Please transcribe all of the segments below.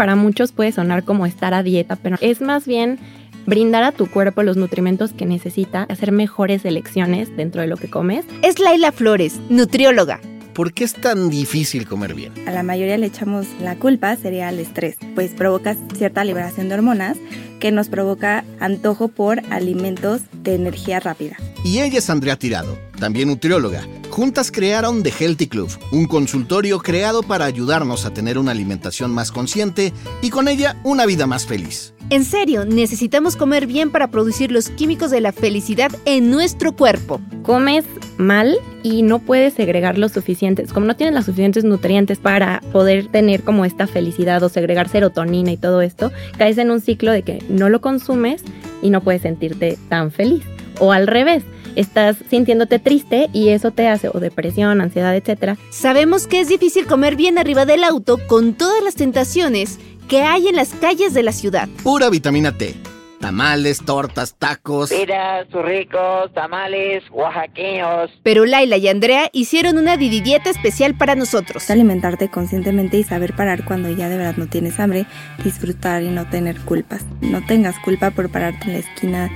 para muchos puede sonar como estar a dieta, pero es más bien brindar a tu cuerpo los nutrimentos que necesita, hacer mejores elecciones dentro de lo que comes. Es Laila Flores, nutrióloga. ¿Por qué es tan difícil comer bien? A la mayoría le echamos la culpa, sería el estrés, pues provoca cierta liberación de hormonas que nos provoca antojo por alimentos de energía rápida. Y ella es Andrea Tirado, también nutrióloga. Juntas crearon The Healthy Club, un consultorio creado para ayudarnos a tener una alimentación más consciente y con ella una vida más feliz. En serio, necesitamos comer bien para producir los químicos de la felicidad en nuestro cuerpo. Comes mal y no puedes segregar los suficientes, como no tienes los suficientes nutrientes para poder tener como esta felicidad o segregar serotonina y todo esto, caes en un ciclo de que no lo consumes y no puedes sentirte tan feliz. O al revés, estás sintiéndote triste y eso te hace o depresión, ansiedad, etc. Sabemos que es difícil comer bien arriba del auto con todas las tentaciones que hay en las calles de la ciudad. Pura vitamina T. Tamales, tortas, tacos. Piras, ricos, tamales, oaxaqueños. Pero Laila y Andrea hicieron una Didi dieta especial para nosotros. Alimentarte conscientemente y saber parar cuando ya de verdad no tienes hambre, disfrutar y no tener culpas. No tengas culpa por pararte en la esquina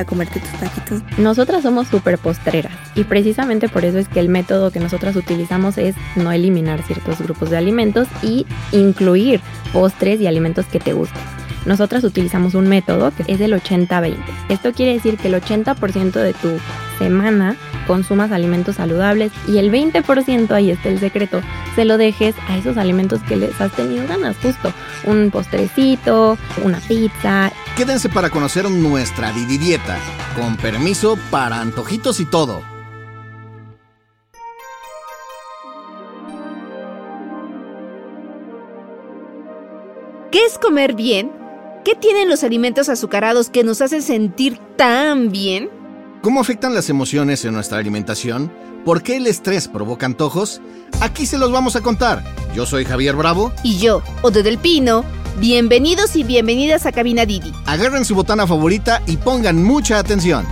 a comerte tus taquitos. Nosotras somos súper postreras y precisamente por eso es que el método que nosotras utilizamos es no eliminar ciertos grupos de alimentos y incluir postres y alimentos que te gusten. Nosotras utilizamos un método que es el 80-20. Esto quiere decir que el 80% de tu semana consumas alimentos saludables y el 20%, ahí está el secreto, se lo dejes a esos alimentos que les has tenido ganas, justo un postrecito, una pizza. Quédense para conocer nuestra Didi Dieta, con permiso para antojitos y todo. ¿Qué es comer bien? ¿Qué tienen los alimentos azucarados que nos hacen sentir tan bien? ¿Cómo afectan las emociones en nuestra alimentación? ¿Por qué el estrés provoca antojos? Aquí se los vamos a contar. Yo soy Javier Bravo. Y yo, Ode del Pino. Bienvenidos y bienvenidas a Cabina Didi. Agarren su botana favorita y pongan mucha atención.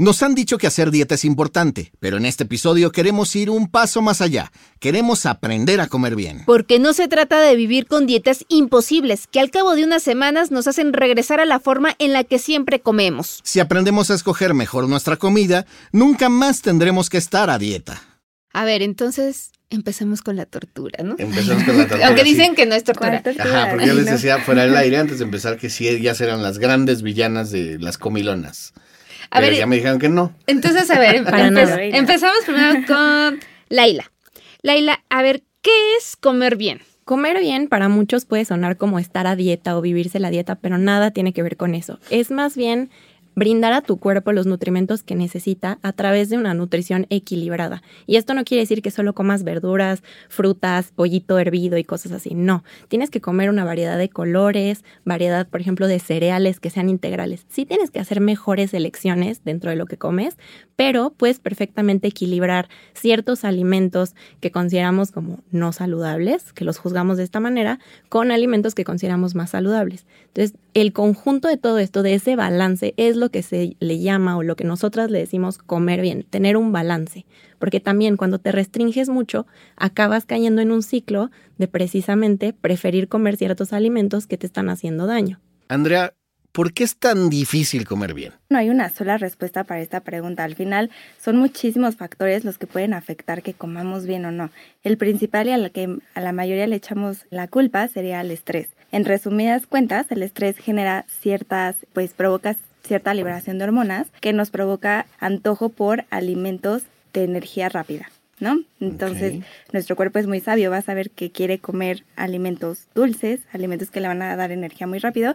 Nos han dicho que hacer dieta es importante, pero en este episodio queremos ir un paso más allá. Queremos aprender a comer bien. Porque no se trata de vivir con dietas imposibles, que al cabo de unas semanas nos hacen regresar a la forma en la que siempre comemos. Si aprendemos a escoger mejor nuestra comida, nunca más tendremos que estar a dieta. A ver, entonces empecemos con la tortura, ¿no? Empezamos con la tortura. Aunque sí. dicen que no es tortura. Ajá, porque yo les decía fuera del aire antes de empezar que sí, ellas eran las grandes villanas de las comilonas. A Pero ver, ya me dijeron que no. Entonces, a ver, Para empe- nada. empezamos primero con Laila. Laila, a ver, ¿qué es comer bien? Comer bien para muchos puede sonar como estar a dieta o vivirse la dieta, pero nada tiene que ver con eso. Es más bien brindar a tu cuerpo los nutrimentos que necesita a través de una nutrición equilibrada. Y esto no quiere decir que solo comas verduras, frutas, pollito hervido y cosas así. No, tienes que comer una variedad de colores, variedad, por ejemplo, de cereales que sean integrales. Sí tienes que hacer mejores elecciones dentro de lo que comes, pero puedes perfectamente equilibrar ciertos alimentos que consideramos como no saludables, que los juzgamos de esta manera, con alimentos que consideramos más saludables. Entonces, el conjunto de todo esto, de ese balance, es lo que se le llama o lo que nosotras le decimos comer bien, tener un balance. Porque también cuando te restringes mucho, acabas cayendo en un ciclo de precisamente preferir comer ciertos alimentos que te están haciendo daño. Andrea, ¿por qué es tan difícil comer bien? No hay una sola respuesta para esta pregunta. Al final son muchísimos factores los que pueden afectar que comamos bien o no. El principal y al que a la mayoría le echamos la culpa sería el estrés. En resumidas cuentas, el estrés genera ciertas, pues provoca cierta liberación de hormonas que nos provoca antojo por alimentos de energía rápida. ¿No? Entonces, nuestro cuerpo es muy sabio, va a saber que quiere comer alimentos dulces, alimentos que le van a dar energía muy rápido.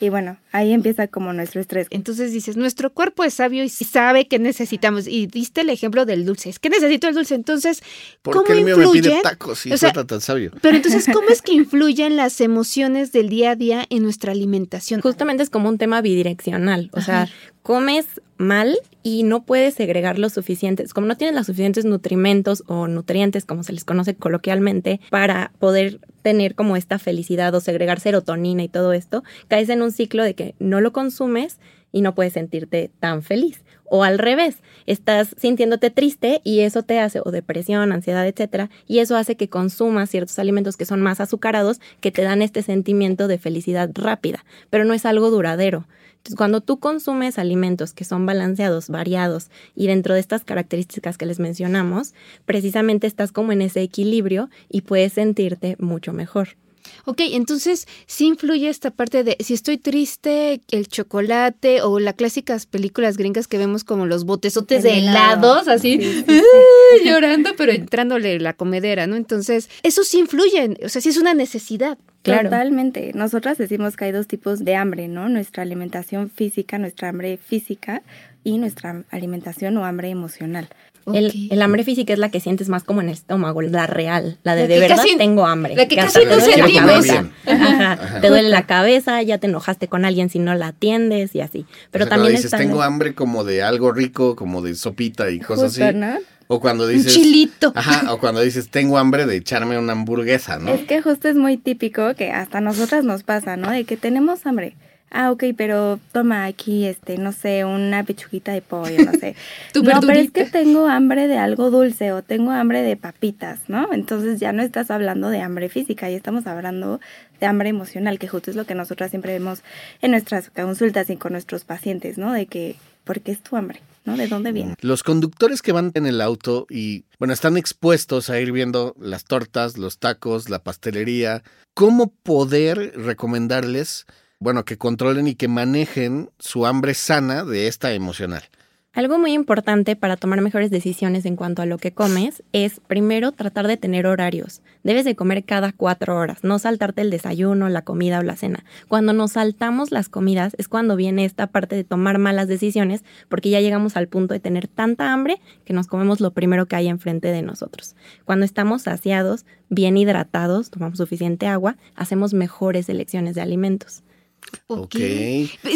Y bueno, ahí empieza como nuestro estrés. Entonces dices, nuestro cuerpo es sabio y sabe que necesitamos. Y diste el ejemplo del dulce. Es que necesito el dulce. Entonces, ¿Por ¿cómo qué el mío me pide influyen? tacos y O sea, tan sabio? Pero entonces, ¿cómo es que influyen las emociones del día a día en nuestra alimentación? Justamente es como un tema bidireccional, o sea, Ajá. Comes mal y no puedes segregar los suficientes, como no tienes los suficientes nutrimentos o nutrientes, como se les conoce coloquialmente, para poder tener como esta felicidad o segregar serotonina y todo esto, caes en un ciclo de que no lo consumes y no puedes sentirte tan feliz. O al revés, estás sintiéndote triste y eso te hace, o depresión, ansiedad, etcétera, y eso hace que consumas ciertos alimentos que son más azucarados, que te dan este sentimiento de felicidad rápida, pero no es algo duradero. Entonces, cuando tú consumes alimentos que son balanceados, variados y dentro de estas características que les mencionamos, precisamente estás como en ese equilibrio y puedes sentirte mucho mejor. Ok, entonces sí influye esta parte de si estoy triste, el chocolate o las clásicas películas gringas que vemos como los botezotes de helados, así llorando, pero entrándole la comedera, ¿no? Entonces, eso sí influye, o sea, sí es una necesidad. Claro. Totalmente. Nosotras decimos que hay dos tipos de hambre, ¿no? Nuestra alimentación física, nuestra hambre física y nuestra alimentación o hambre emocional. El, el hambre física es la que sientes más como en el estómago, la real, la de La de verdad casi- tengo hambre. la que casi te no duele la sentimos. Ajá. Te duele la cabeza, ya te enojaste con alguien si no la atiendes y así. Pero O sea, también cuando dices, tengo hambre como de algo rico, como de sopita y cosas Justo, así. ¿no? O cuando Un dices... chilito. Ajá, o cuando dices, tengo hambre de echarme una hamburguesa, ¿no? Es que justo es muy típico que hasta a nosotras nos pasa, ¿no? De que tenemos hambre. Ah, ok, pero toma aquí, este, no sé, una pechuguita de pollo, no sé. Tu no, pero es que tengo hambre de algo dulce o tengo hambre de papitas, ¿no? Entonces ya no estás hablando de hambre física, ya estamos hablando de hambre emocional, que justo es lo que nosotras siempre vemos en nuestras consultas y con nuestros pacientes, ¿no? De que, ¿por qué es tu hambre? ¿No? ¿De dónde viene? Los conductores que van en el auto y, bueno, están expuestos a ir viendo las tortas, los tacos, la pastelería, ¿cómo poder recomendarles, bueno, que controlen y que manejen su hambre sana de esta emocional? Algo muy importante para tomar mejores decisiones en cuanto a lo que comes es primero tratar de tener horarios. Debes de comer cada cuatro horas, no saltarte el desayuno, la comida o la cena. Cuando nos saltamos las comidas es cuando viene esta parte de tomar malas decisiones porque ya llegamos al punto de tener tanta hambre que nos comemos lo primero que hay enfrente de nosotros. Cuando estamos saciados, bien hidratados, tomamos suficiente agua, hacemos mejores elecciones de alimentos. Ok.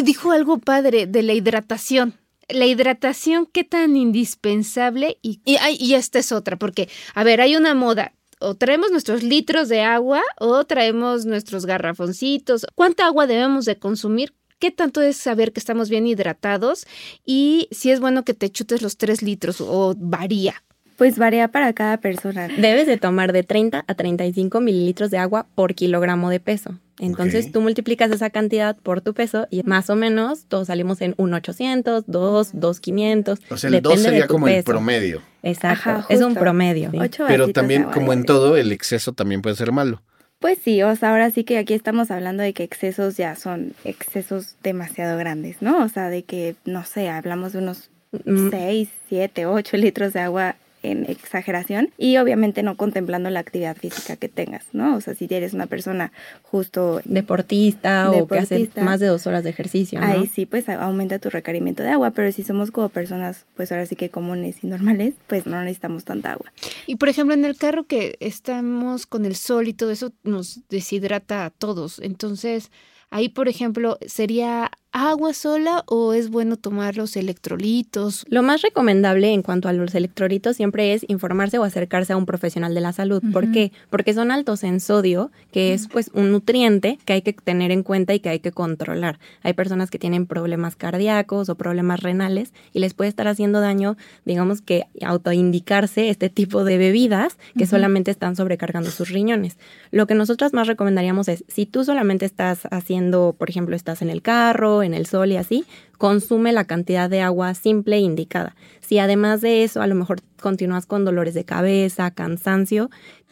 Dijo algo padre de la hidratación. La hidratación, qué tan indispensable y, y, ay, y esta es otra, porque, a ver, hay una moda. O traemos nuestros litros de agua o traemos nuestros garrafoncitos. ¿Cuánta agua debemos de consumir? ¿Qué tanto es saber que estamos bien hidratados? Y si es bueno que te chutes los tres litros o varía. Pues varía para cada persona. Debes de tomar de 30 a 35 mililitros de agua por kilogramo de peso. Entonces tú multiplicas esa cantidad por tu peso y más o menos todos salimos en 1,800, 2, 2,500. O sea, el 2 depende de sería como el promedio. Exacto, Ajá, es un promedio. Ocho Pero también, como en todo, el exceso también puede ser malo. Pues sí, o sea, ahora sí que aquí estamos hablando de que excesos ya son excesos demasiado grandes, ¿no? O sea, de que, no sé, hablamos de unos Mm, 6, 7, 8 litros de agua en exageración y obviamente no contemplando la actividad física que tengas, ¿no? O sea, si eres una persona justo Deportista, o que hace Deportista. más de dos horas de ejercicio, ¿no? Ahí sí, pues a- aumenta tu requerimiento de agua, pero si somos como personas, pues ahora sí que comunes y normales, pues no necesitamos tanta agua. Y por ejemplo, en el carro que estamos con el sol y todo eso nos deshidrata a todos. Entonces, ahí, por ejemplo, ¿sería agua sola o es bueno tomar los electrolitos? Lo más recomendable en cuanto a los electrolitos siempre es informarse o acercarse a un profesional de la salud. ¿Por qué? Porque son altos en sodio, que es pues un nutriente que hay que tener en cuenta y que hay que controlar. Hay personas que tienen problemas cardíacos o problemas renales y les puede estar haciendo daño, digamos que autoindicarse este tipo de bebidas que solamente están sobrecargando sus riñones. Lo que nosotras más recomendaríamos es, si tú solamente estás haciendo, por ejemplo, estás en el carro, en el sol y así, consume la cantidad de agua simple e indicada. Si además de eso a lo mejor continúas con dolores de cabeza, cansancio,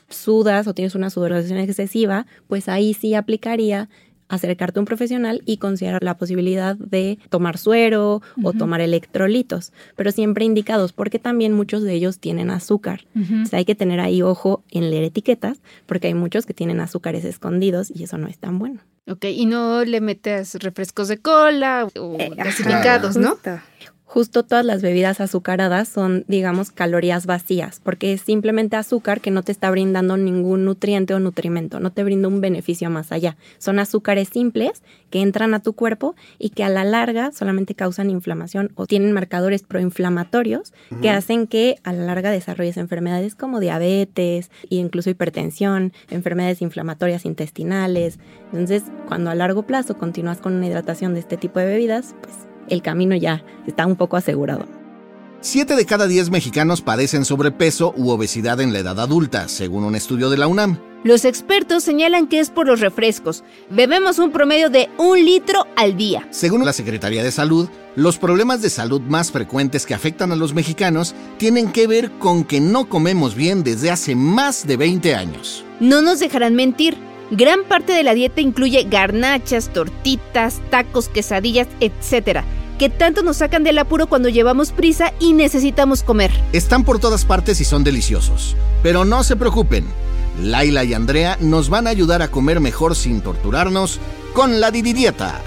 sudas o tienes una sudoración excesiva, pues ahí sí aplicaría acercarte a un profesional y considerar la posibilidad de tomar suero o tomar electrolitos, pero siempre indicados porque también muchos de ellos tienen azúcar. O sea, hay que tener ahí ojo en leer etiquetas porque hay muchos que tienen azúcares escondidos y eso no es tan bueno. Ok, y no le metes refrescos de cola o Eh, ajá, gasificados, ¿no? justo. Justo todas las bebidas azucaradas son, digamos, calorías vacías, porque es simplemente azúcar que no te está brindando ningún nutriente o nutrimento, no te brinda un beneficio más allá. Son azúcares simples que entran a tu cuerpo y que a la larga solamente causan inflamación o tienen marcadores proinflamatorios que hacen que a la larga desarrolles enfermedades como diabetes e incluso hipertensión, enfermedades inflamatorias intestinales. Entonces, cuando a largo plazo continúas con una hidratación de este tipo de bebidas, pues el camino ya está un poco asegurado. Siete de cada diez mexicanos padecen sobrepeso u obesidad en la edad adulta, según un estudio de la UNAM. Los expertos señalan que es por los refrescos. Bebemos un promedio de un litro al día. Según la Secretaría de Salud, los problemas de salud más frecuentes que afectan a los mexicanos tienen que ver con que no comemos bien desde hace más de 20 años. No nos dejarán mentir. Gran parte de la dieta incluye garnachas, tortitas, tacos, quesadillas, etc., que tanto nos sacan del apuro cuando llevamos prisa y necesitamos comer. Están por todas partes y son deliciosos. Pero no se preocupen. Laila y Andrea nos van a ayudar a comer mejor sin torturarnos con la Didi Dieta.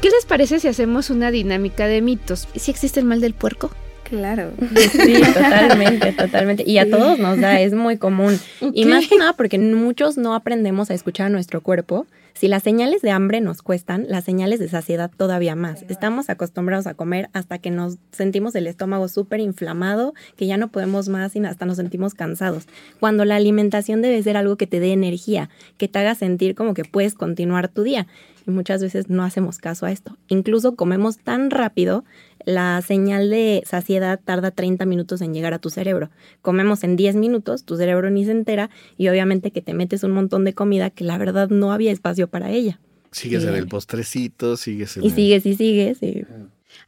¿Qué les parece si hacemos una dinámica de mitos? ¿Si existe el mal del puerco? Claro. Sí, totalmente, totalmente. Y a todos nos da, es muy común. Y más que nada porque muchos no aprendemos a escuchar a nuestro cuerpo. Si las señales de hambre nos cuestan, las señales de saciedad todavía más. Estamos acostumbrados a comer hasta que nos sentimos el estómago súper inflamado, que ya no podemos más y hasta nos sentimos cansados. Cuando la alimentación debe ser algo que te dé energía, que te haga sentir como que puedes continuar tu día. Y muchas veces no hacemos caso a esto. Incluso comemos tan rápido, la señal de saciedad tarda 30 minutos en llegar a tu cerebro. Comemos en 10 minutos, tu cerebro ni se entera y obviamente que te metes un montón de comida que la verdad no había espacio para ella. Sigues Sí. en el postrecito, sigues en Y el- sigues y sigues. y-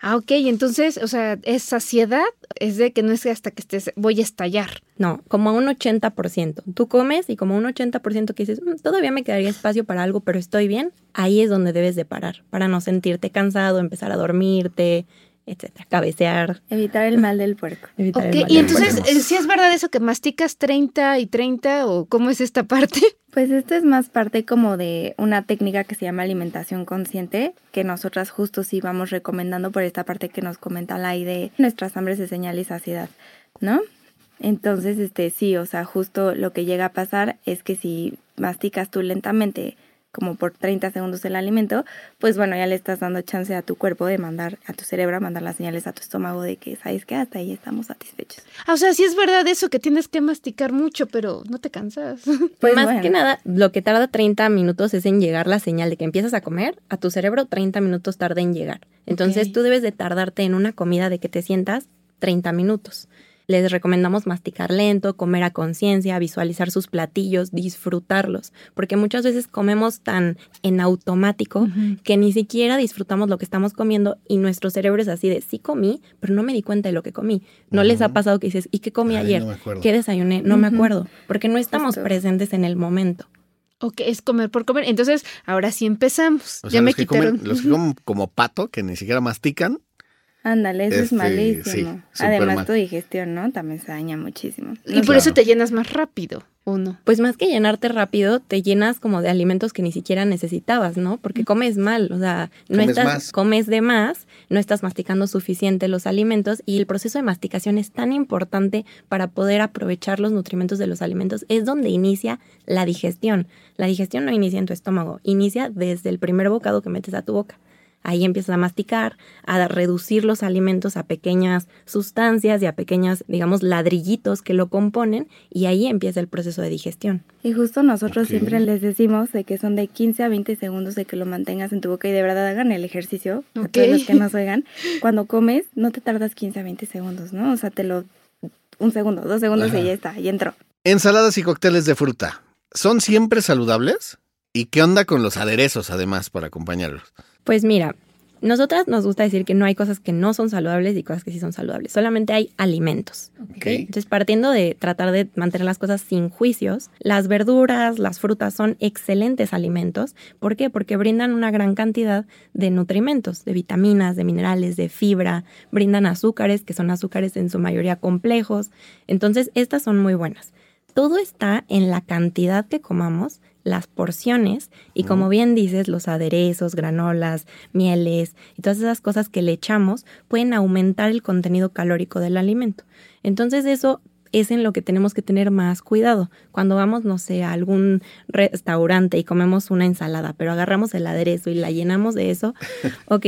Ah, ok, entonces, o sea, es saciedad, es de que no es hasta que estés, voy a estallar. No, como a un 80%. Tú comes y como un 80% que dices, "Mm, todavía me quedaría espacio para algo, pero estoy bien, ahí es donde debes de parar, para no sentirte cansado, empezar a dormirte, etcétera, cabecear. Evitar el mal del puerco. evitar el Ok, mal y del entonces, cuerpo. eh, ¿sí es verdad eso que masticas 30 y 30 o cómo es esta parte? Pues esto es más parte como de una técnica que se llama alimentación consciente, que nosotras justo sí vamos recomendando por esta parte que nos comenta la de nuestras hambres de señal y saciedad, ¿no? Entonces, este sí, o sea, justo lo que llega a pasar es que si masticas tú lentamente como por 30 segundos el alimento, pues bueno, ya le estás dando chance a tu cuerpo de mandar, a tu cerebro, a mandar las señales a tu estómago de que, ¿sabes qué? Hasta ahí estamos satisfechos. Ah, o sea, sí es verdad eso que tienes que masticar mucho, pero no te cansas. Pues Más bueno. que nada, lo que tarda 30 minutos es en llegar la señal de que empiezas a comer, a tu cerebro 30 minutos tarda en llegar. Entonces tú debes de tardarte en una comida de que te sientas 30 minutos. Les recomendamos masticar lento, comer a conciencia, visualizar sus platillos, disfrutarlos, porque muchas veces comemos tan en automático que ni siquiera disfrutamos lo que estamos comiendo y nuestro cerebro es así de, sí comí, pero no me di cuenta de lo que comí. ¿No les ha pasado que dices, ¿y qué comí Ay, ayer? no me acuerdo. ¿Qué desayuné? No me acuerdo, porque no estamos Justo. presentes en el momento. Ok, es comer por comer. Entonces, ahora sí empezamos. O ya sea, me los, que quitaron. comen, los que comen como pato, que ni siquiera mastican, Ándale, eso es Este, malísimo. sí, Además, mal. tu digestión, ¿no? También se daña muchísimo. Y por Claro. eso te llenas más rápido, ¿o no? Pues más que llenarte rápido, te llenas como de alimentos que ni siquiera necesitabas, ¿no? Porque comes mal, o sea, no Comes estás, más. comes de más, no estás masticando suficiente los alimentos y el proceso de masticación es tan importante para poder aprovechar los nutrimentos de los alimentos. Es donde inicia la digestión. La digestión no inicia en tu estómago, inicia desde el primer bocado que metes a tu boca. Ahí empiezas a masticar, a reducir los alimentos a pequeñas sustancias y a pequeñas, digamos, ladrillitos que lo componen y ahí empieza el proceso de digestión. Y justo nosotros Ok. siempre les decimos de que son de 15 a 20 segundos de que lo mantengas en tu boca y de verdad hagan el ejercicio. A Ok. todos los que nos oigan, cuando comes no te tardas 15 a 20 segundos, ¿no? O sea, te lo... Un segundo, dos segundos Ajá. y ya está, y entró. ensaladas y cócteles de fruta, ¿son siempre saludables? ¿Y qué onda con los aderezos, además, para acompañarlos? Pues mira, nosotras nos gusta decir que no hay cosas que no son saludables y cosas que sí son saludables. Solamente hay alimentos. Ok. Entonces, partiendo de tratar de mantener las cosas sin juicios, las verduras, las frutas son excelentes alimentos. ¿Por qué? Porque brindan una gran cantidad de nutrimentos, de vitaminas, de minerales, de fibra, brindan azúcares, que son azúcares en su mayoría complejos. Entonces, estas son muy buenas. Todo está en la cantidad que comamos, las porciones y como bien dices, los aderezos, granolas, mieles y todas esas cosas que le echamos pueden aumentar el contenido calórico del alimento. Entonces eso es en lo que tenemos que tener más cuidado. Cuando vamos, no sé, a algún restaurante y comemos una ensalada, pero agarramos el aderezo y la llenamos de eso, ¿ok?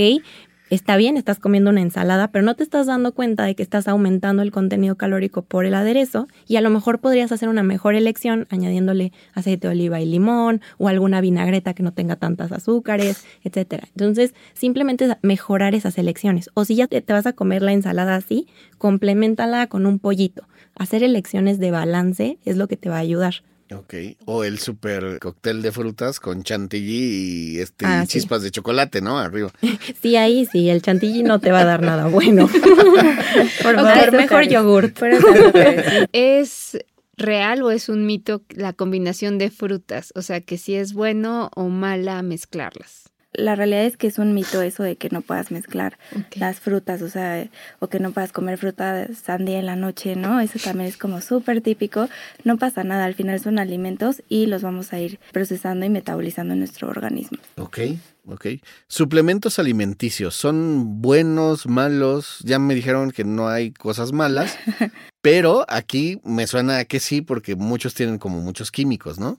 Está bien, estás comiendo una ensalada, pero no te estás dando cuenta de que estás aumentando el contenido calórico por el aderezo y a lo mejor podrías hacer una mejor elección añadiéndole aceite de oliva y limón o alguna vinagreta que no tenga tantas azúcares, etcétera. Entonces, simplemente mejorar esas elecciones. O si ya te vas a comer la ensalada así, complementala con un pollito. Hacer elecciones de balance es lo que te va a ayudar. Ok. O el super cóctel de frutas con chantilly y este Ah, y sí. chispas de chocolate, ¿no? Arriba. Sí, ahí sí, el chantilly no te va a dar nada bueno. Por favor, Azúcares. mejor yogurt. Azúcares, sí. ¿Es real o es un mito la combinación de frutas? O sea, que si es bueno o mala mezclarlas. La realidad es que es un mito eso de que no puedas mezclar las frutas, o sea, o que no puedas comer fruta sandía en la noche, ¿no? Eso también es como súper típico. No pasa nada, al final son alimentos y los vamos a ir procesando y metabolizando en nuestro organismo. Ok, ok. Suplementos alimenticios, ¿son buenos, malos? Ya me dijeron que no hay cosas malas, pero aquí me suena a que sí, porque muchos tienen como muchos químicos, ¿no?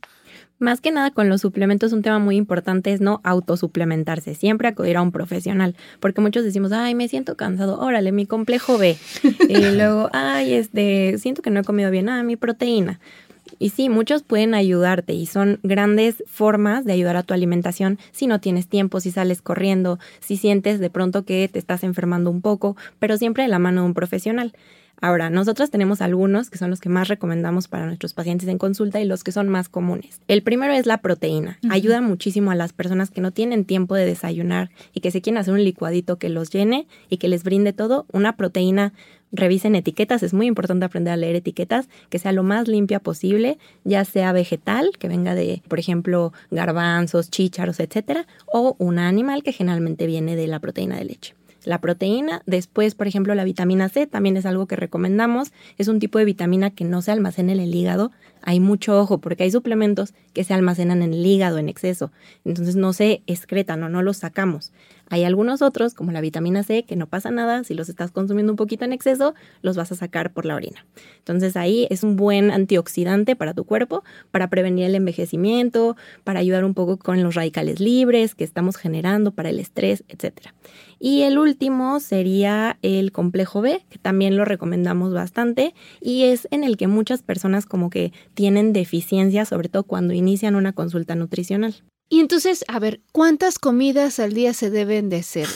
Más que nada con los suplementos, un tema muy importante es no autosuplementarse, siempre acudir a un profesional, porque muchos decimos, ay, me siento cansado, órale, mi complejo B. y luego, ay, este, siento que no he comido bien, ah, mi proteína. Y sí, muchos pueden ayudarte y son grandes formas de ayudar a tu alimentación si no tienes tiempo, si sales corriendo, si sientes de pronto que te estás enfermando un poco, pero siempre de la mano de un profesional. Ahora, nosotros tenemos algunos que son los que más recomendamos para nuestros pacientes en consulta y los que son más comunes. El primero es la proteína. Ayuda muchísimo a las personas que no tienen tiempo de desayunar y que se quieren hacer un licuadito que los llene y que les brinde todo. Una proteína, revisen etiquetas, es muy importante aprender a leer etiquetas, que sea lo más limpia posible, ya sea vegetal, que venga de, por ejemplo, garbanzos, chícharos, etcétera, o una animal que generalmente viene de la proteína de leche la proteína. Después, por ejemplo, la vitamina C también es algo que recomendamos. Es un tipo de vitamina que no se almacena en el hígado. Hay mucho ojo porque hay suplementos que se almacenan en el hígado en exceso. Entonces no se excretan o no los sacamos. Hay algunos otros, como la vitamina C, que no pasa nada. Si los estás consumiendo un poquito en exceso, los vas a sacar por la orina. Entonces ahí es un buen antioxidante para tu cuerpo, para prevenir el envejecimiento, para ayudar un poco con los radicales libres que estamos generando para el estrés, etcétera. Y el último sería el complejo B, que también lo recomendamos bastante y es en el que muchas personas como que tienen deficiencia, sobre todo cuando inician una consulta nutricional. Y entonces, a ver, ¿cuántas comidas al día se deben de hacer?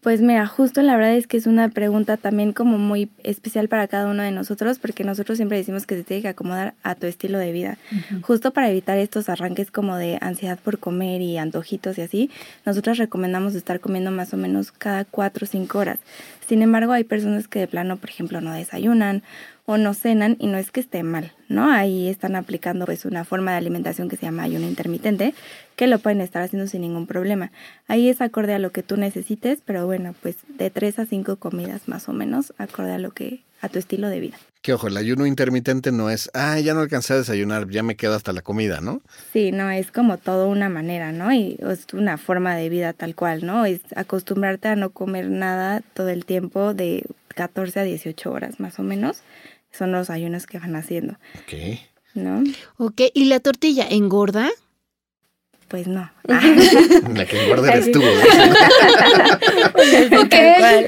Pues mira, justo la verdad es que es una pregunta también como muy especial para cada uno de nosotros, porque nosotros siempre decimos que se tiene que acomodar a tu estilo de vida. Justo para evitar estos arranques como de ansiedad por comer y antojitos y así, nosotros recomendamos estar comiendo más o menos cada cuatro o cinco horas. Sin embargo, hay personas que de plano, por ejemplo, no desayunan o no cenan y no es que esté mal, ¿no? Ahí están aplicando pues una forma de alimentación que se llama ayuno intermitente, que lo pueden estar haciendo sin ningún problema. Ahí es acorde a lo que tú necesites, pero bueno, pues de tres a cinco comidas más o menos, acorde a lo que a tu estilo de vida. Que ojo, el ayuno intermitente no es, ah, ya no alcancé a desayunar, ya me quedo hasta la comida, ¿no? Sí, no, es como todo una manera, ¿no? Y es una forma de vida tal cual, ¿no? Es acostumbrarte a no comer nada todo el tiempo de 14 a 18 horas más o menos. Son los ayunos que van haciendo, Ok. ¿no? Ok, ¿y la tortilla engorda? Pues no. La que engorda eres tú. Tal cual.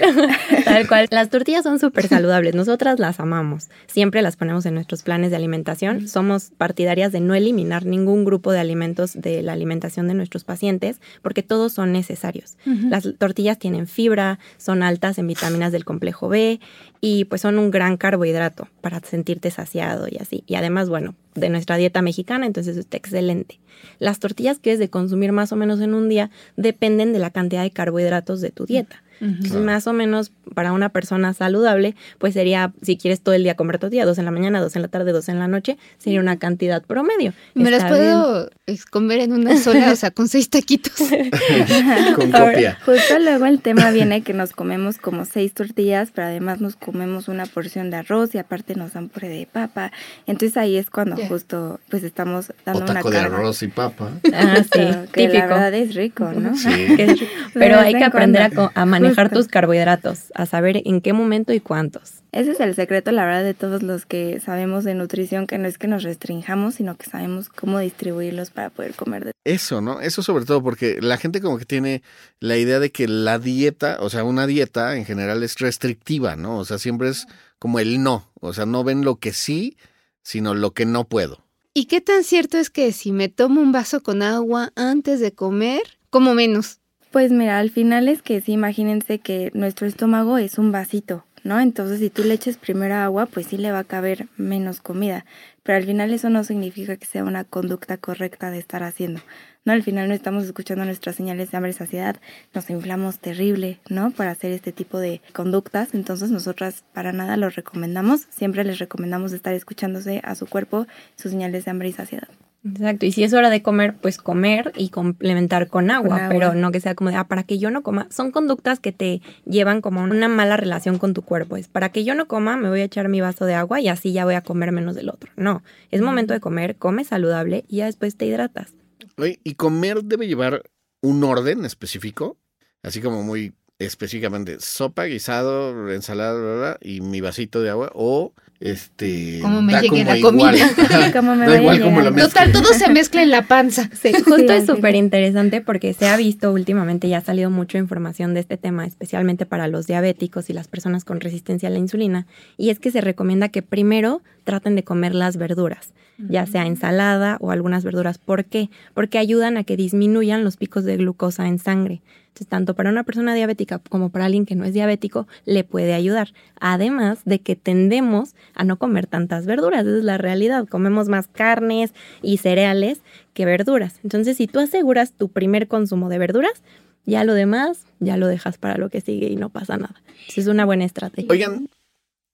Tal cual. Las tortillas son súper saludables. Nosotras las amamos. Siempre las ponemos en nuestros planes de alimentación. Somos partidarias de no eliminar ningún grupo de alimentos de la alimentación de nuestros pacientes porque todos son necesarios. Las tortillas tienen fibra, son altas en vitaminas del complejo B y pues son un gran carbohidrato para sentirte saciado y así. Y además, bueno, de nuestra dieta mexicana, entonces está excelente. Las tortillas que es de consumir más o menos en un día dependen de la cantidad de carbohidratos de tu dieta. Entonces, más o menos para una persona saludable, pues sería, si quieres todo el día comer tortilla, dos en la mañana, dos en la tarde, dos en la noche, sería una cantidad promedio. ¿Me las Está puedo comer en una sola, o sea, con seis taquitos? Con Ahora, copia. justo luego el tema viene que nos comemos como seis tortillas, pero además nos comemos una porción de arroz y aparte nos dan puré de papa. Entonces ahí es cuando justo pues estamos O dando una taco de carga. arroz y papa. Ah, sí, Pero que típico. la verdad es rico, ¿no? Sí. De Pero hay que aprender a manejar manejar tus carbohidratos, a saber en qué momento y cuántos. Ese es el secreto, la verdad, de todos los que sabemos de nutrición, que no es que nos restringamos, sino que sabemos cómo distribuirlos para poder comer. de- Eso, ¿no? Eso sobre todo porque la gente como que tiene la idea de que la dieta, o sea, una dieta en general es restrictiva, ¿no? O sea, siempre es como el no, o sea, no ven lo que sí, sino lo que no puedo. ¿Y qué tan cierto es que si me tomo un vaso con agua antes de comer, como menos? Pues mira, al final es que sí, imagínense que nuestro estómago es un vasito, ¿no? Entonces, si tú le eches primero agua, pues sí le va a caber menos comida. Pero al final eso no significa que sea una conducta correcta de estar haciendo. No, al final no estamos escuchando nuestras señales de hambre y saciedad, nos inflamos terrible, ¿no? Para hacer este tipo de conductas. Entonces, nosotras para nada lo recomendamos. Siempre les recomendamos estar escuchándose a su cuerpo, sus señales de hambre y saciedad. Exacto, y si es hora de comer, pues comer y complementar con agua, Con agua. pero no que sea como de, ah, para que yo no coma. Son conductas que te llevan como a una mala relación con tu cuerpo. Es para que yo no coma, me voy a echar mi vaso de agua y así ya voy a comer menos del otro. No, es momento de comer, come saludable y ya después te hidratas. Oye, ¿Y comer debe llevar un orden específico? Así como muy específicamente, sopa, guisado, ensalada, bla, bla, y mi vasito de agua, o este... Como me da llegue la igual. comida. Como me da igual como la. Total, todo se mezcla en la panza. Sí, justo Sí, es súper interesante porque se ha visto últimamente, ya ha salido mucha información de este tema, especialmente para los diabéticos y las personas con resistencia a la insulina, y es que se recomienda que primero traten de comer las verduras, ya sea ensalada o algunas verduras. ¿Por qué? Porque ayudan a que disminuyan los picos de glucosa en sangre. Entonces, tanto para una persona diabética como para alguien que no es diabético, le puede ayudar. Además de que tendemos a no comer tantas verduras, esa es la realidad. Comemos más carnes y cereales que verduras. Entonces, si tú aseguras tu primer consumo de verduras, ya lo demás ya lo dejas para lo que sigue y no pasa nada. Entonces, es una buena estrategia. Oigan,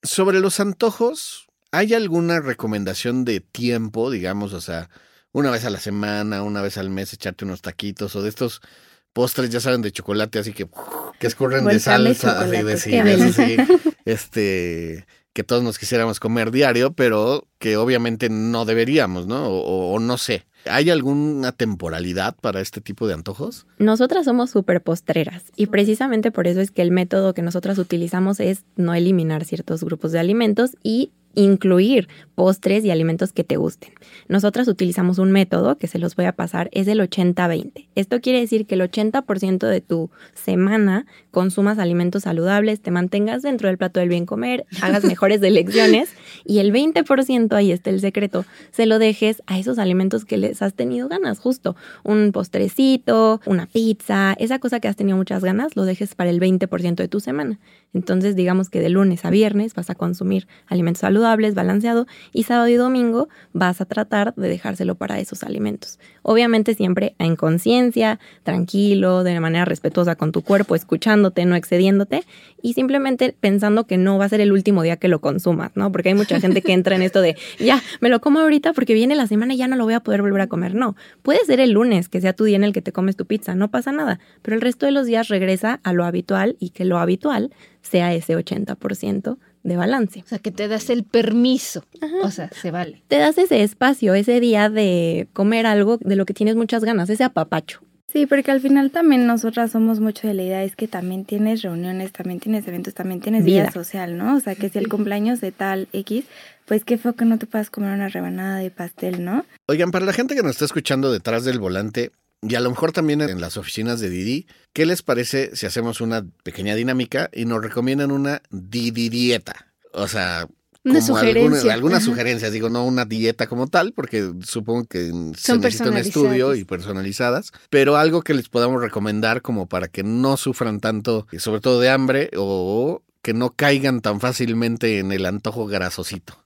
sobre los antojos, ¿hay alguna recomendación de tiempo, digamos, o sea, una vez a la semana, una vez al mes, echarte unos taquitos o de estos postres, ya saben, de chocolate, así que, que escorren de Volcán de salsa, así de sí, qué de eso delicia. sí, este, que todos nos quisiéramos comer diario, pero que obviamente no deberíamos, ¿no? O, o- o no sé. ¿Hay alguna temporalidad para este tipo de antojos? Nosotras somos súper postreras y precisamente por eso es que el método que nosotras utilizamos es no eliminar ciertos grupos de alimentos y incluir postres y alimentos que te gusten. Nosotras utilizamos un método que se los voy a pasar, es el 80-20. Esto quiere decir que el 80% de tu semana consumas alimentos saludables, te mantengas dentro del plato del bien comer, hagas mejores elecciones y el 20%, ahí está el secreto, se lo dejes a esos alimentos que les has tenido ganas, justo un postrecito, una pizza, esa cosa que has tenido muchas ganas, lo dejes para el 20% de tu semana. Entonces, digamos que de lunes a viernes vas a consumir alimentos saludables, balanceado, y sábado y domingo vas a tratar de dejárselo para esos alimentos. Obviamente siempre en conciencia, tranquilo, de manera respetuosa con tu cuerpo, escuchándote, no excediéndote, y simplemente pensando que no va a ser el último día que lo consumas, ¿no? Porque hay mucha gente que entra en esto de, ya, me lo como ahorita porque viene la semana y ya no lo voy a poder volver a comer. No, puede ser el lunes, que sea tu día en el que te comes tu pizza, no pasa nada, pero el resto de los días regresa a lo habitual y que lo habitual sea ese 80% de balance. O sea, que te das el permiso. O sea, se vale. Te das ese espacio, ese día de comer algo de lo que tienes muchas ganas, ese apapacho. Sí, porque al final también nosotras somos mucho de la idea, es que también tienes reuniones, también tienes eventos, también tienes vida, Vida. social, ¿no? O sea, que si el cumpleaños de tal X, pues qué feo que no te puedas comer una rebanada de pastel, ¿no? Oigan, para la gente que nos está escuchando detrás del volante y a lo mejor también en las oficinas de Didi, ¿qué les parece si hacemos una pequeña dinámica y nos recomiendan una Didi dieta? O sea, Una como sugerencia. algunas sugerencias, digo, no una dieta como tal, porque supongo que se Son necesita un estudio y personalizadas, pero algo que les podamos recomendar como para que no sufran tanto, y sobre todo de hambre, o que no caigan tan fácilmente en el antojo grasosito.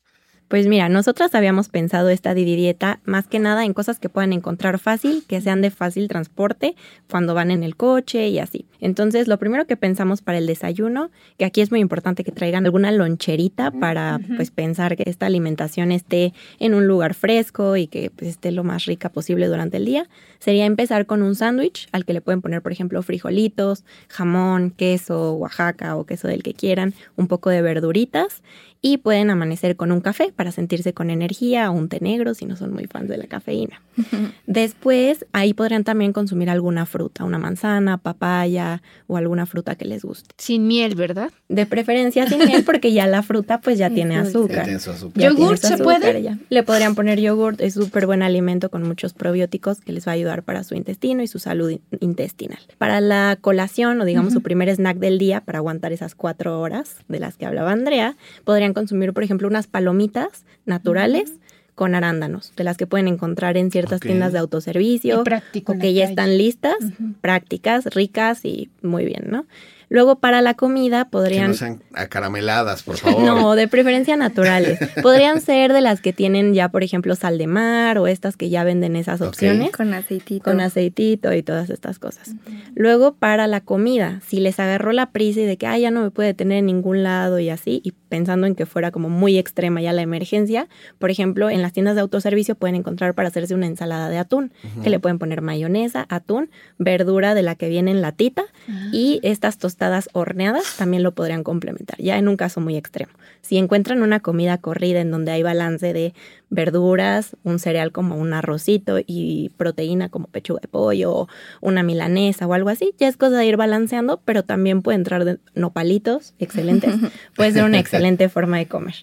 Pues mira, nosotras habíamos pensado esta Dieta más que nada en cosas que puedan encontrar fácil, que sean de fácil transporte cuando van en el coche y así. Entonces, lo primero que pensamos para el desayuno, que aquí es muy importante que traigan alguna loncherita para pues pensar que esta alimentación esté en un lugar fresco y que pues, esté lo más rica posible durante el día, sería empezar con un sándwich al que le pueden poner, por ejemplo, frijolitos, jamón, queso, Oaxaca o queso del que quieran, un poco de verduritas y pueden amanecer con un café para sentirse con energía o un té negro si no son muy fans de la cafeína. Después, ahí podrían también consumir alguna fruta, una manzana, papaya o alguna fruta que les guste. Sin miel, ¿verdad? De preferencia sin miel porque ya la fruta pues ya tiene azúcar. Ya tiene su azúcar. Ya ¿Yogurt se puede? ya. Le podrían poner yogurt, es súper buen alimento con muchos probióticos que les va a ayudar para su intestino y su salud in- intestinal. Para la colación o digamos su primer snack del día para aguantar esas cuatro horas de las que hablaba Andrea, podrían consumir por ejemplo unas palomitas naturales con arándanos, de las que pueden encontrar en ciertas tiendas de autoservicio práctico que ya calle. están listas, prácticas, ricas y muy bien, ¿no? Luego para la comida Que podrían... no sean acarameladas, por favor. No, de preferencia naturales. Podrían ser de las que tienen ya, por ejemplo, sal de mar o estas que ya venden esas opciones. Con aceitito. Con aceitito y todas estas cosas. Luego, para la comida, si les agarró la prisa y de que, ah, ya no me puede tener en ningún lado y así, y pensando en que fuera como muy extrema ya la emergencia, por ejemplo, en las tiendas de autoservicio pueden encontrar para hacerse una ensalada de atún, que le pueden poner mayonesa, atún, verdura de la que viene en latita y estas tostadas horneadas también lo podrían complementar, ya en un caso muy extremo. Si encuentran una comida corrida en donde hay balance de verduras, un cereal como un arrocito y proteína como pechuga de pollo una milanesa o algo así, ya es cosa de ir balanceando, pero también puede entrar de nopalitos, excelentes. puede ser una excelente forma de comer.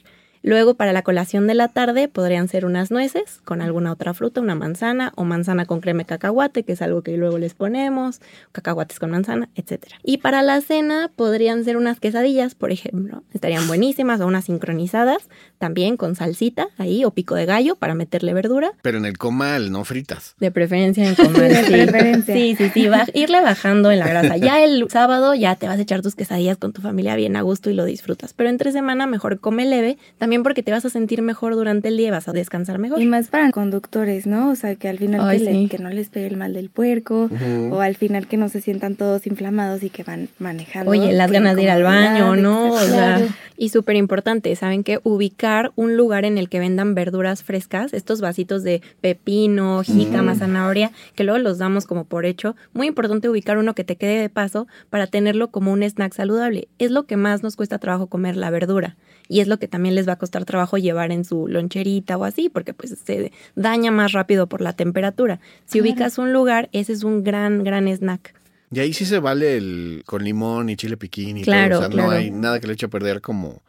Luego, para la colación de la tarde, podrían ser unas nueces con alguna otra fruta, una manzana o manzana con crema de cacahuate, que es algo que luego les ponemos, cacahuates con manzana, etc. Y para la cena, podrían ser unas quesadillas, por ejemplo. Estarían buenísimas o unas sincronizadas, también con salsita ahí o pico de gallo para meterle verdura. Pero en el comal, no fritas. De preferencia en comer. De sí. preferencia. Sí, sí, sí. irle bajando en la grasa. Ya el sábado ya te vas a echar tus quesadillas con tu familia bien a gusto y lo disfrutas. Pero entre semana mejor come leve, también porque te vas a sentir mejor durante el día y vas a descansar mejor. Y más para conductores, ¿no? O sea, que al final Ay, que, le- que no les pegue el mal del puerco, o al final que no se sientan todos inflamados y que van manejando. Oye, las ganas de ir al baño, ¿no? O sea, y súper importante, ¿saben qué? Ubicar un lugar en el que vendan verduras frescas, estos vasitos de pepino, jícama, zanahoria, que luego los damos como por hecho. Muy importante ubicar uno que te quede de paso para tenerlo como un snack saludable. Es lo que más nos cuesta trabajo comer la verdura. Y es lo que también les va a costar trabajo llevar en su loncherita o así, porque pues se daña más rápido por la temperatura. Si ubicas un lugar, ese es un gran, gran snack. Y ahí sí se vale el con limón y chile piquín y Claro, todo. O sea, claro. no hay nada que le eche a perder como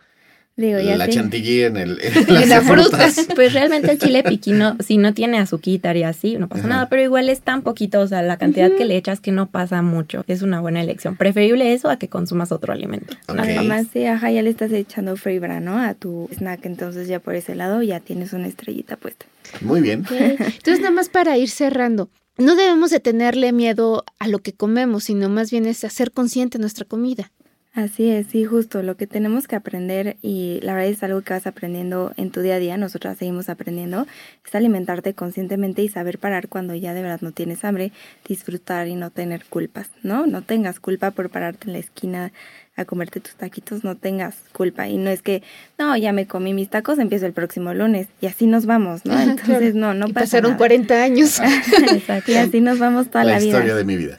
Digo, ya la sé. chantilly en, el, en En las frutas. frutas. Pues realmente el chile piquino, si no tiene azuquita y así, no pasa Ajá. nada, pero igual es tan poquito, o sea, la cantidad que le echas que no pasa mucho. Es una buena elección. Preferible eso a que consumas otro alimento. Ok. Además, sí, ajá, ya le estás echando fibra, ¿no? A tu snack, entonces ya por ese lado ya tienes una estrellita puesta. Muy bien. Entonces, nada más para ir cerrando, no debemos de tenerle miedo a lo que comemos, sino más bien es hacer consciente nuestra comida. Así es, sí, justo lo que tenemos que aprender y la verdad es algo que vas aprendiendo en tu día a día, nosotras seguimos aprendiendo, es alimentarte conscientemente y saber parar cuando ya de verdad no tienes hambre, disfrutar y no tener culpas, ¿no? No tengas culpa por pararte en la esquina a comerte tus taquitos, no tengas culpa y no es que, no, ya me comí mis tacos, empiezo el próximo lunes y así nos vamos, ¿no? Entonces, claro. no, no Y pasa pasaron nada. 40 años. Exacto. Y así nos vamos toda La, la, vida. historia de mi vida.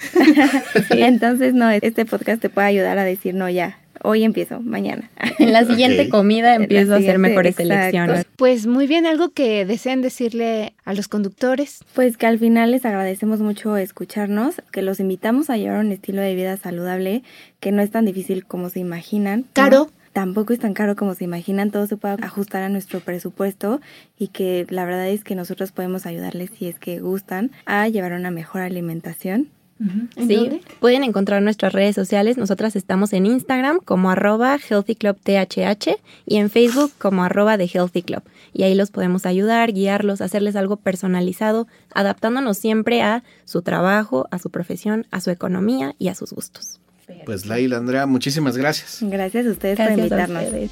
Entonces, no, este podcast te puede ayudar a decir, no, ya, hoy empiezo, mañana. En la siguiente comida empiezo a hacer mejores exacto. elecciones. Pues muy bien, algo que desean decirle a los conductores. Pues que al final les agradecemos mucho escucharnos, que los invitamos a llevar un estilo de vida saludable que no es tan difícil como se imaginan. ¿no? Caro. Tampoco es tan caro como se imaginan, todo se puede ajustar a nuestro presupuesto y que la verdad es que nosotros podemos ayudarles si es que gustan a llevar una mejor alimentación. ¿En Sí, dónde? pueden encontrar nuestras redes sociales. Nosotras estamos en Instagram como arroba Healthy Club THH y en Facebook como arroba de Healthy Club. Y ahí los podemos ayudar, guiarlos, hacerles algo personalizado, adaptándonos siempre a su trabajo, a su profesión, a su economía y a sus gustos. Pues Laila, Andrea, muchísimas gracias. Gracias a ustedes Gracias por a invitarnos. ustedes.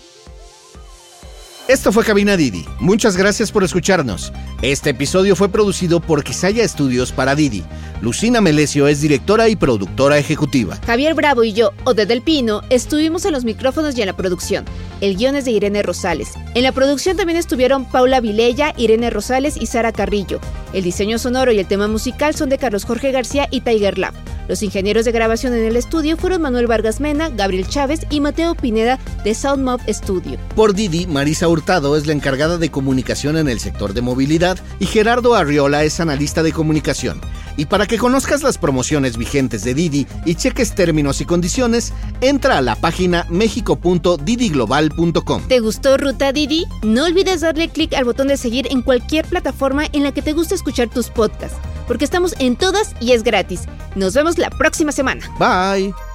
Esto fue Cabina Didi. Muchas gracias por escucharnos. Este episodio fue producido por Quisaya Estudios para Didi. Lucina Melesio es directora y productora ejecutiva. Javier Bravo y yo, Ode del Pino, estuvimos en los micrófonos y en la producción. El guion es de Irene Rosales. En la producción también estuvieron Paula Vilella, Irene Rosales y Sara Carrillo. El diseño sonoro y el tema musical son de Carlos Jorge García y Tiger Lab. Los ingenieros de grabación en el estudio fueron Manuel Vargas Mena, Gabriel Chávez y Mateo Pineda de SoundMob Studio. Por Didi, Marisa Hurtado es la encargada de comunicación en el sector de movilidad y Gerardo Arriola es analista de comunicación. Y para que conozcas las promociones vigentes de Didi y cheques términos y condiciones, entra a la página mexico.didiglobal.com. ¿Te gustó Ruta Didi? No olvides darle clic al botón de seguir en cualquier plataforma en la que te guste escuchar tus podcasts, porque estamos en todas y es gratis. Nos vemos la próxima semana. Bye.